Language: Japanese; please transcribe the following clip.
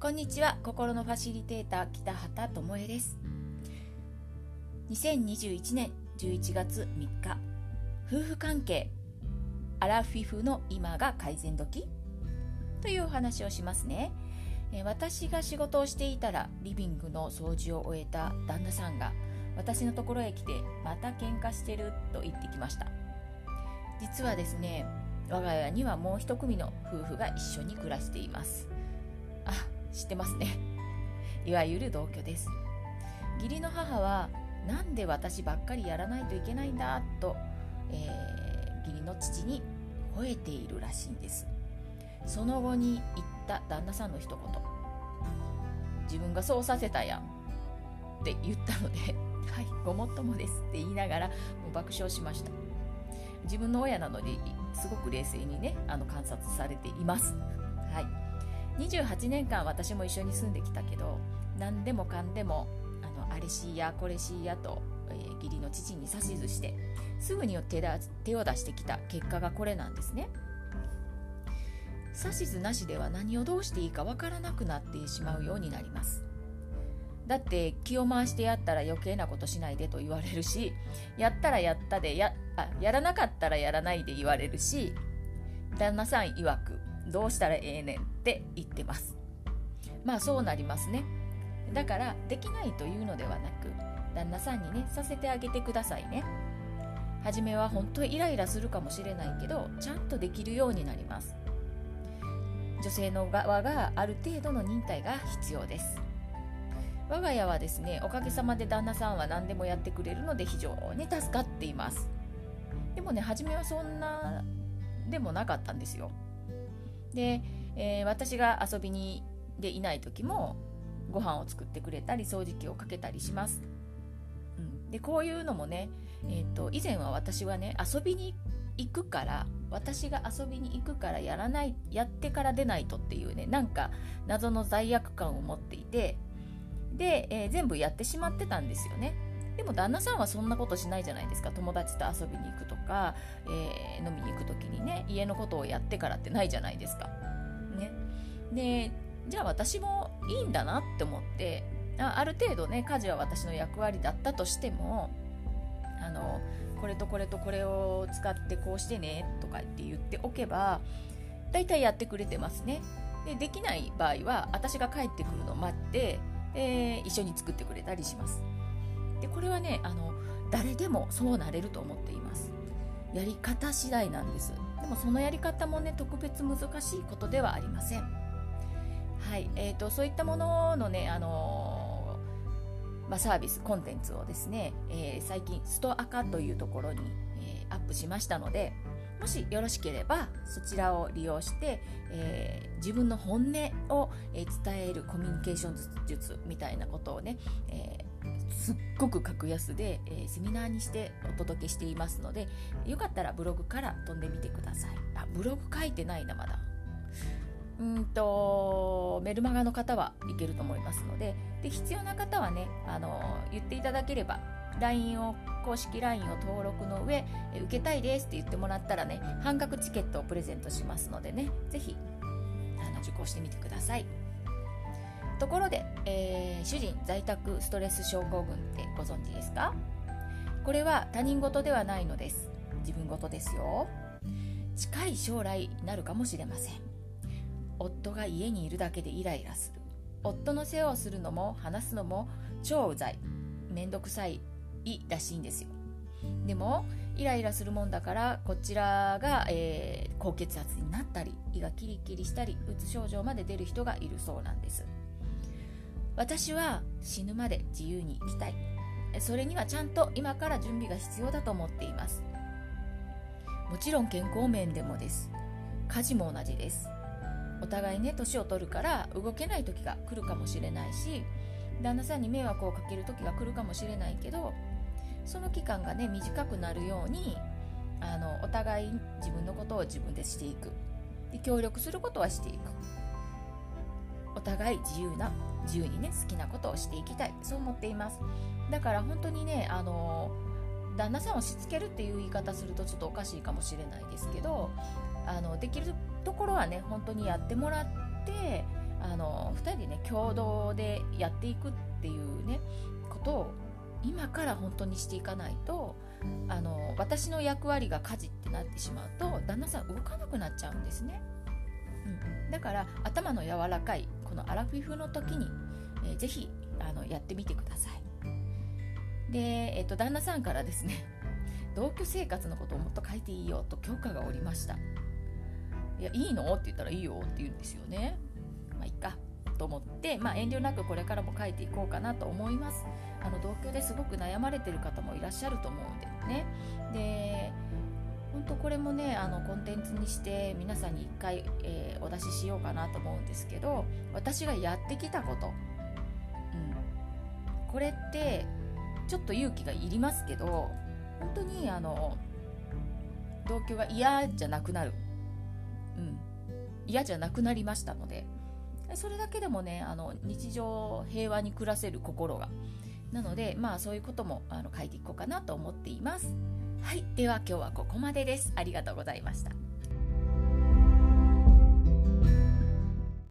こんにちは。心のファシリテーター北畑智恵です。2021年11月3日。夫婦関係アラフィフの今が改善時？というお話をしますね。私が仕事をしていたらリビングの掃除を終えた旦那さんが私のところへ来てまた喧嘩してると言ってきました。実はですね我が家にはもう一組の夫婦が一緒に暮らしています。あ知ってますね。いわゆる同居です。義理の母はなんで私ばっかりやらないといけないんだと、えー、義理の父に吠えているらしいんです。その後に言った旦那さんの一言。自分がそうさせたやん。って言ったのではいごもっともです。って言いながらもう爆笑しました。自分の親なのですごく冷静にねあの観察されています。はい。28年間私も一緒に住んできたけど何でもかんでもあのあれしいやこれしいやと、えー、義理の父に指図してすぐに手手を出してきた結果がこれなんですね。指図なしでは何をどうしていいかわからなくなってしまうようになります。だって気を回してやったら余計なことしないでと言われるしやったらやったでやあやらなかったらやらないで言われるし旦那さん曰くどうしたらええねんって言ってます。まあそうなりますね。だからできないというのではなく旦那さんにねさせてあげてくださいね。初めは本当イライラするかもしれないけどちゃんとできるようになります。女性の側がある程度の忍耐が必要です。我が家はですねおかげさまで旦那さんは何でもやってくれるので非常に助かっています。でもね初めはそんなでもなかったんですよ。で、えー、私が遊びにでいない時もご飯を作ってくれたり掃除機をかけたりします、うん、でこういうのもね、えーと、以前は私はね遊びに行くから私が遊びに行くからやらないやってから出ないとっていうねなんか謎の罪悪感を持っていてで、えー、全部やってしまってたんですよねでも旦那さんはそんなことしないじゃないですか友達と遊びに行くとか、えー、飲みに行く時にね家のことをやってからってないじゃないですか。ね、でじゃあ私もいいんだなって思ってあある程度ね家事は私の役割だったとしてもあのこれとこれとこれを使ってこうしてねとかって言っておけば大体やってくれてますね。でできない場合は私が帰ってくるのを待って、えー、一緒に作ってくれたりします。でこれはねあの誰でもそうなれると思っています。やり方次第なんです。でもそのやり方もね特別難しいことではありません。はいえーと、そういったもののねあのー、まあ、サービスコンテンツをですね、えー、最近ストアカというところに、えー、アップしましたのでもしよろしければそちらを利用して、えー、自分の本音を、え伝えるコミュニケーション術みたいなことをね、えすっごく格安で、えー、セミナーにしてお届けしていますのでよかったらブログから飛んでみてください。あブログ書いてないなまだ。うんとメルマガの方はいけると思いますのでで必要な方はねあの言っていただければ LINE を公式 LINE を登録の上受けたいですって言ってもらったらね半額チケットをプレゼントしますのでね是非受講してみてください。ところで、えー、主人在宅ストレス症候群ってご存知ですか？これは他人事ではないのです。自分事ですよ。近い将来なるかもしれません。夫が家にいるだけでイライラする。夫の世話をするのも話すのも超うざい。めんどくさい。らしいんですよ。でもイライラするもんだからこちらが、えー、高血圧になったり胃がキリキリしたりうつ症状まで出る人がいるそうなんです。私は死ぬまで自由に生きたい。それにはちゃんと今から準備が必要だと思っています。もちろん健康面でもです。家事も同じです。互いね年を取るから動けない時が来るかもしれないし旦那さんに迷惑をかける時が来るかもしれないけどその期間がね短くなるようにあのお互い自分のことを自分でしていく。で協力することはしていく。お互い自由な自由にね好きなことをしていきたい。そう思っています。だから本当にねあの旦那さんをしつけるっていう言い方するとちょっとおかしいかもしれないですけどあのできるところはね本当にやってもらってあの2人でね共同でやっていくっていうねことを今から本当にしていかないとあの私の役割が家事ってなってしまうと旦那さん動かなくなっちゃうんですね、うん、だから頭の柔らかいこのアラフィフの時に、えー、ぜひあのやってみてください。で、えーと、旦那さんからですね同居生活のことをもっと書いていいよと許可がおりました。いやいいの？って言ったらいいよって言うんですよね。まあいっか。と思って、まあ、遠慮なくこれからも書いていこうかなと思います。あの同居ですごく悩まれてる方もいらっしゃると思うんでね。で本当これもねあのコンテンツにして皆さんに1回、えー、お出ししようかなと思うんですけど私がやってきたこと、うん、これってちょっと勇気がいりますけど本当にあの同居が嫌じゃなくなる、うん、嫌じゃなくなりましたので。それだけでもねあの日常平和に暮らせる心が。なのでまあそういうこともあの書いていこうかなと思っています。はい。では今日はここまでです。ありがとうございました。